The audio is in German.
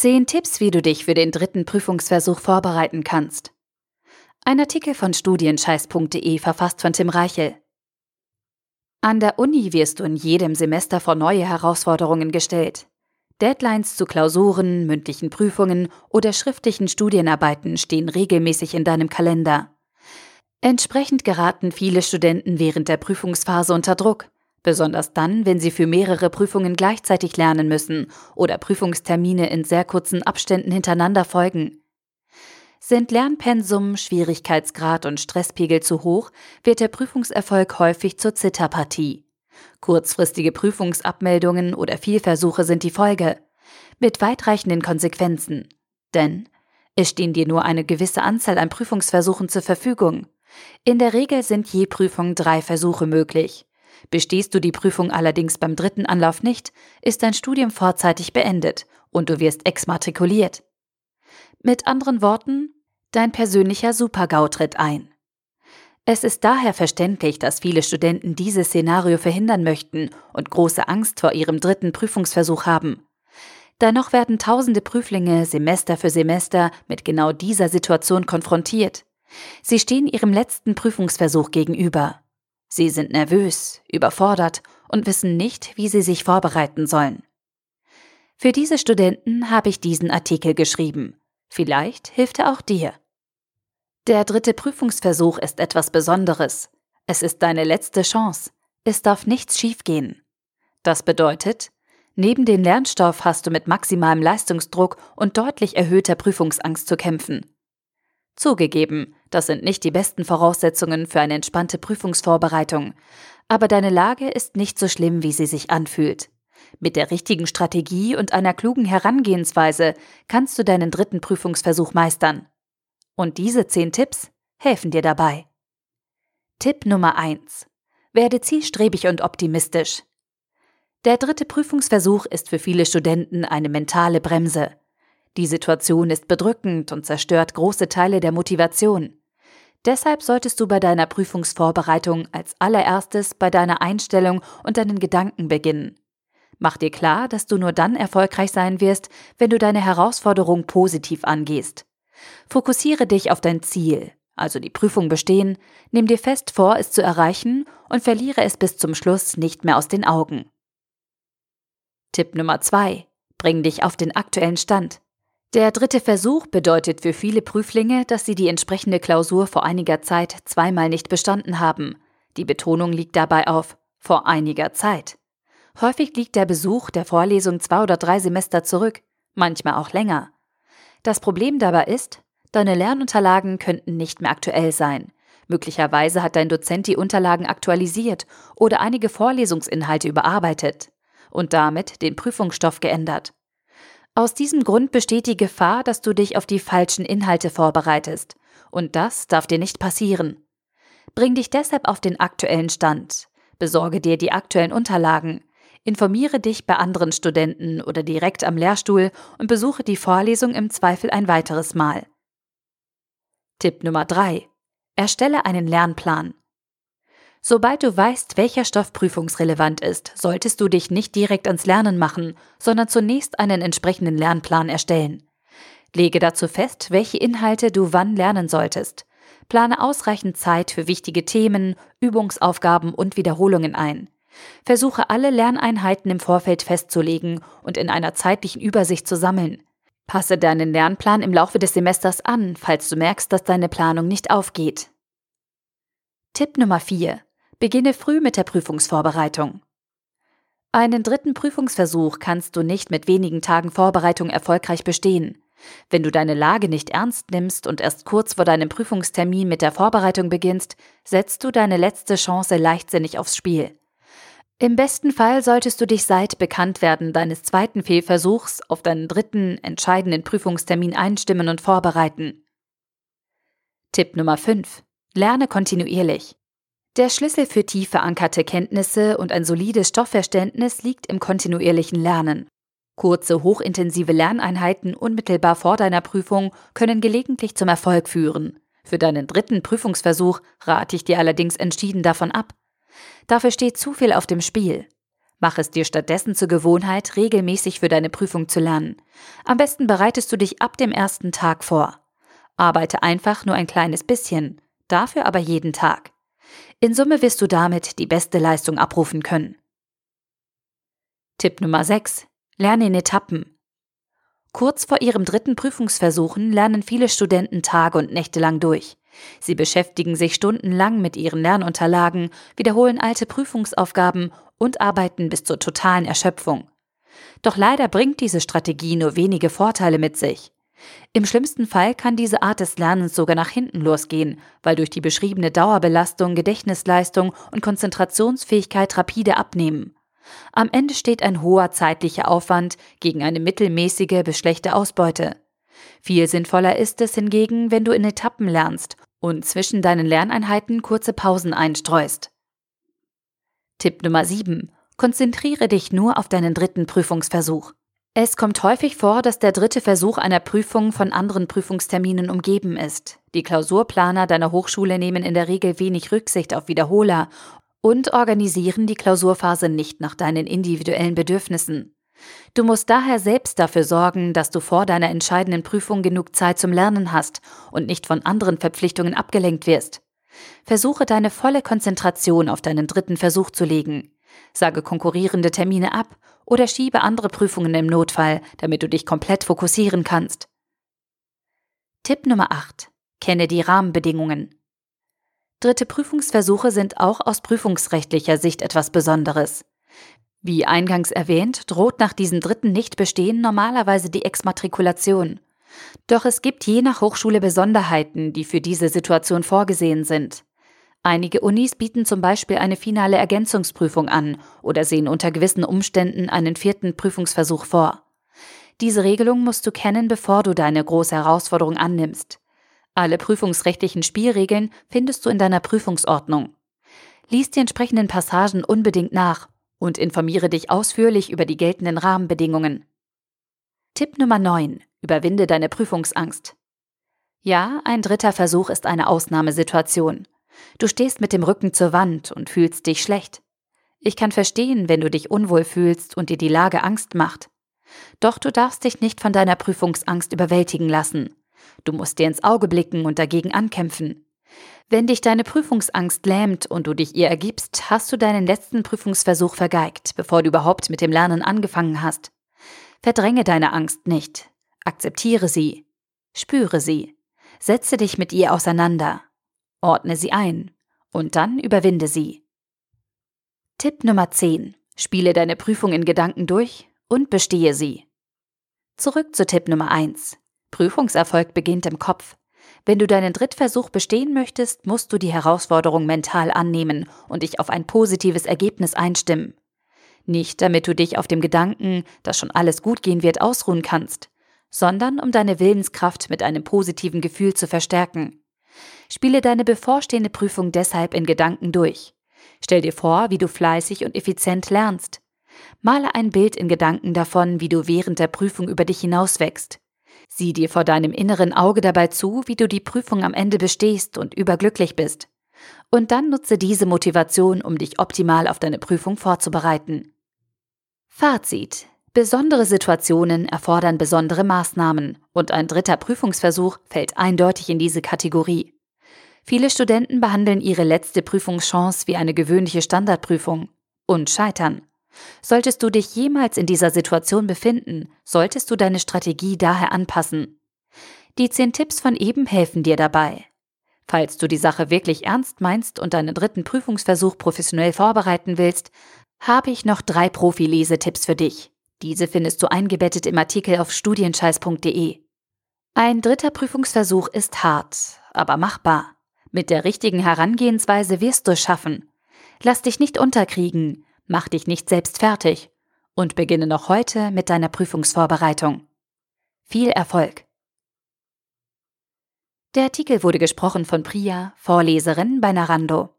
Zehn Tipps, wie du dich für den dritten Prüfungsversuch vorbereiten kannst. Ein Artikel von studienscheiß.de verfasst von Tim Reichel. An der Uni wirst du in jedem Semester vor neue Herausforderungen gestellt. Deadlines zu Klausuren, mündlichen Prüfungen oder schriftlichen Studienarbeiten stehen regelmäßig in deinem Kalender. Entsprechend geraten viele Studenten während der Prüfungsphase unter Druck, besonders dann, wenn sie für mehrere Prüfungen gleichzeitig lernen müssen oder Prüfungstermine in sehr kurzen Abständen hintereinander folgen. Sind Lernpensum, Schwierigkeitsgrad und Stresspegel zu hoch, wird der Prüfungserfolg häufig zur Zitterpartie. Kurzfristige Prüfungsabmeldungen oder Fehlversuche sind die Folge, mit weitreichenden Konsequenzen. Denn es stehen dir nur eine gewisse Anzahl an Prüfungsversuchen zur Verfügung. In der Regel sind je Prüfung drei Versuche möglich. Bestehst du die Prüfung allerdings beim dritten Anlauf nicht, ist dein Studium vorzeitig beendet und du wirst exmatrikuliert. Mit anderen Worten, dein persönlicher Supergau tritt ein. Es ist daher verständlich, dass viele Studenten dieses Szenario verhindern möchten und große Angst vor ihrem dritten Prüfungsversuch haben. Dennoch werden tausende Prüflinge Semester für Semester mit genau dieser Situation konfrontiert. Sie stehen ihrem letzten Prüfungsversuch gegenüber. Sie sind nervös, überfordert und wissen nicht, wie sie sich vorbereiten sollen. Für diese Studenten habe ich diesen Artikel geschrieben. Vielleicht hilft er auch dir. Der dritte Prüfungsversuch ist etwas Besonderes. Es ist deine letzte Chance. Es darf nichts schiefgehen. Das bedeutet, neben dem Lernstoff hast du mit maximalem Leistungsdruck und deutlich erhöhter Prüfungsangst zu kämpfen. Zugegeben, das sind nicht die besten Voraussetzungen für eine entspannte Prüfungsvorbereitung, aber deine Lage ist nicht so schlimm, wie sie sich anfühlt. Mit der richtigen Strategie und einer klugen Herangehensweise kannst du deinen dritten Prüfungsversuch meistern. Und diese zehn Tipps helfen dir dabei. Tipp Nummer eins: Werde zielstrebig und optimistisch. Der dritte Prüfungsversuch ist für viele Studenten eine mentale Bremse. Die Situation ist bedrückend und zerstört große Teile der Motivation. Deshalb solltest du bei deiner Prüfungsvorbereitung als allererstes bei deiner Einstellung und deinen Gedanken beginnen. Mach dir klar, dass du nur dann erfolgreich sein wirst, wenn du deine Herausforderung positiv angehst. Fokussiere dich auf dein Ziel, also die Prüfung bestehen, nimm dir fest vor, es zu erreichen und verliere es bis zum Schluss nicht mehr aus den Augen. Tipp Nummer 2. Bring dich auf den aktuellen Stand. Der dritte Versuch bedeutet für viele Prüflinge, dass sie die entsprechende Klausur vor einiger Zeit zweimal nicht bestanden haben. Die Betonung liegt dabei auf vor einiger Zeit. Häufig liegt der Besuch der Vorlesung zwei oder drei Semester zurück, manchmal auch länger. Das Problem dabei ist, deine Lernunterlagen könnten nicht mehr aktuell sein. Möglicherweise hat dein Dozent die Unterlagen aktualisiert oder einige Vorlesungsinhalte überarbeitet und damit den Prüfungsstoff geändert. Aus diesem Grund besteht die Gefahr, dass du dich auf die falschen Inhalte vorbereitest. Und das darf dir nicht passieren. Bring dich deshalb auf den aktuellen Stand. Besorge dir die aktuellen Unterlagen. Informiere dich bei anderen Studenten oder direkt am Lehrstuhl und besuche die Vorlesung im Zweifel ein weiteres Mal. Tipp Nummer 3. Erstelle einen Lernplan. Sobald du weißt, welcher Stoff prüfungsrelevant ist, solltest du dich nicht direkt ans Lernen machen, sondern zunächst einen entsprechenden Lernplan erstellen. Lege dazu fest, welche Inhalte du wann lernen solltest. Plane ausreichend Zeit für wichtige Themen, Übungsaufgaben und Wiederholungen ein. Versuche alle Lerneinheiten im Vorfeld festzulegen und in einer zeitlichen Übersicht zu sammeln. Passe deinen Lernplan im Laufe des Semesters an, falls du merkst, dass deine Planung nicht aufgeht. Tipp Nummer 4. Beginne früh mit der Prüfungsvorbereitung. Einen dritten Prüfungsversuch kannst du nicht mit wenigen Tagen Vorbereitung erfolgreich bestehen. Wenn du deine Lage nicht ernst nimmst und erst kurz vor deinem Prüfungstermin mit der Vorbereitung beginnst, setzt du deine letzte Chance leichtsinnig aufs Spiel. Im besten Fall solltest du dich seit Bekanntwerden deines zweiten Fehlversuchs auf deinen dritten, entscheidenden Prüfungstermin einstimmen und vorbereiten. Tipp Nummer 5. Lerne kontinuierlich. Der Schlüssel für tief verankerte Kenntnisse und ein solides Stoffverständnis liegt im kontinuierlichen Lernen. Kurze, hochintensive Lerneinheiten unmittelbar vor deiner Prüfung können gelegentlich zum Erfolg führen. Für deinen dritten Prüfungsversuch rate ich dir allerdings entschieden davon ab. Dafür steht zu viel auf dem Spiel. Mach es dir stattdessen zur Gewohnheit, regelmäßig für deine Prüfung zu lernen. Am besten bereitest du dich ab dem ersten Tag vor. Arbeite einfach nur ein kleines bisschen, dafür aber jeden Tag. In Summe wirst du damit die beste Leistung abrufen können. Tipp Nummer 6. Lerne in Etappen. Kurz vor ihrem dritten Prüfungsversuchen lernen viele Studenten Tage und Nächte lang durch. Sie beschäftigen sich stundenlang mit ihren Lernunterlagen, wiederholen alte Prüfungsaufgaben und arbeiten bis zur totalen Erschöpfung. Doch leider bringt diese Strategie nur wenige Vorteile mit sich. Im schlimmsten Fall kann diese Art des Lernens sogar nach hinten losgehen, weil durch die beschriebene Dauerbelastung Gedächtnisleistung und Konzentrationsfähigkeit rapide abnehmen. Am Ende steht ein hoher zeitlicher Aufwand gegen eine mittelmäßige bis schlechte Ausbeute. Viel sinnvoller ist es hingegen, wenn du in Etappen lernst und zwischen deinen Lerneinheiten kurze Pausen einstreust. Tipp Nummer 7. Konzentriere dich nur auf deinen dritten Prüfungsversuch. Es kommt häufig vor, dass der dritte Versuch einer Prüfung von anderen Prüfungsterminen umgeben ist. Die Klausurplaner deiner Hochschule nehmen in der Regel wenig Rücksicht auf Wiederholer und organisieren die Klausurphase nicht nach deinen individuellen Bedürfnissen. Du musst daher selbst dafür sorgen, dass du vor deiner entscheidenden Prüfung genug Zeit zum Lernen hast und nicht von anderen Verpflichtungen abgelenkt wirst. Versuche deine volle Konzentration auf deinen dritten Versuch zu legen. Sage konkurrierende Termine ab oder schiebe andere Prüfungen im Notfall, damit du dich komplett fokussieren kannst. Tipp Nummer 8. Kenne die Rahmenbedingungen. Dritte Prüfungsversuche sind auch aus prüfungsrechtlicher Sicht etwas Besonderes. Wie eingangs erwähnt, droht nach diesem dritten Nichtbestehen normalerweise die Exmatrikulation. Doch es gibt je nach Hochschule Besonderheiten, die für diese Situation vorgesehen sind. Einige Unis bieten zum Beispiel eine finale Ergänzungsprüfung an oder sehen unter gewissen Umständen einen vierten Prüfungsversuch vor. Diese Regelung musst du kennen, bevor du deine große Herausforderung annimmst. Alle prüfungsrechtlichen Spielregeln findest du in deiner Prüfungsordnung. Lies die entsprechenden Passagen unbedingt nach und informiere dich ausführlich über die geltenden Rahmenbedingungen. Tipp Nummer 9. Überwinde deine Prüfungsangst. Ja, ein dritter Versuch ist eine Ausnahmesituation. Du stehst mit dem Rücken zur Wand und fühlst dich schlecht. Ich kann verstehen, wenn du dich unwohl fühlst und dir die Lage Angst macht. Doch du darfst dich nicht von deiner Prüfungsangst überwältigen lassen. Du musst dir ins Auge blicken und dagegen ankämpfen. Wenn dich deine Prüfungsangst lähmt und du dich ihr ergibst, hast du deinen letzten Prüfungsversuch vergeigt, bevor du überhaupt mit dem Lernen angefangen hast. Verdränge deine Angst nicht. Akzeptiere sie. Spüre sie. Setze dich mit ihr auseinander. Ordne sie ein und dann überwinde sie. Tipp Nummer 10. Spiele deine Prüfung in Gedanken durch und bestehe sie. Zurück zu Tipp Nummer 1. Prüfungserfolg beginnt im Kopf. Wenn du deinen Drittversuch bestehen möchtest, musst du die Herausforderung mental annehmen und dich auf ein positives Ergebnis einstimmen. Nicht damit du dich auf dem Gedanken, dass schon alles gut gehen wird, ausruhen kannst, sondern um deine Willenskraft mit einem positiven Gefühl zu verstärken. Spiele deine bevorstehende Prüfung deshalb in Gedanken durch. Stell dir vor, wie du fleißig und effizient lernst. Male ein Bild in Gedanken davon, wie du während der Prüfung über dich hinauswächst. Sieh dir vor deinem inneren Auge dabei zu, wie du die Prüfung am Ende bestehst und überglücklich bist. Und dann nutze diese Motivation, um dich optimal auf deine Prüfung vorzubereiten. Fazit. Besondere Situationen erfordern besondere Maßnahmen und ein dritter Prüfungsversuch fällt eindeutig in diese Kategorie. Viele Studenten behandeln ihre letzte Prüfungschance wie eine gewöhnliche Standardprüfung und scheitern. Solltest du dich jemals in dieser Situation befinden, solltest du deine Strategie daher anpassen. Die zehn Tipps von eben helfen dir dabei. Falls du die Sache wirklich ernst meinst und deinen dritten Prüfungsversuch professionell vorbereiten willst, habe ich noch drei Profi-Lesetipps für dich. Diese findest du eingebettet im Artikel auf studienscheiß.de. Ein dritter Prüfungsversuch ist hart, aber machbar. Mit der richtigen Herangehensweise wirst du es schaffen. Lass dich nicht unterkriegen, mach dich nicht selbst fertig und beginne noch heute mit deiner Prüfungsvorbereitung. Viel Erfolg! Der Artikel wurde gesprochen von Priya, Vorleserin bei Narando.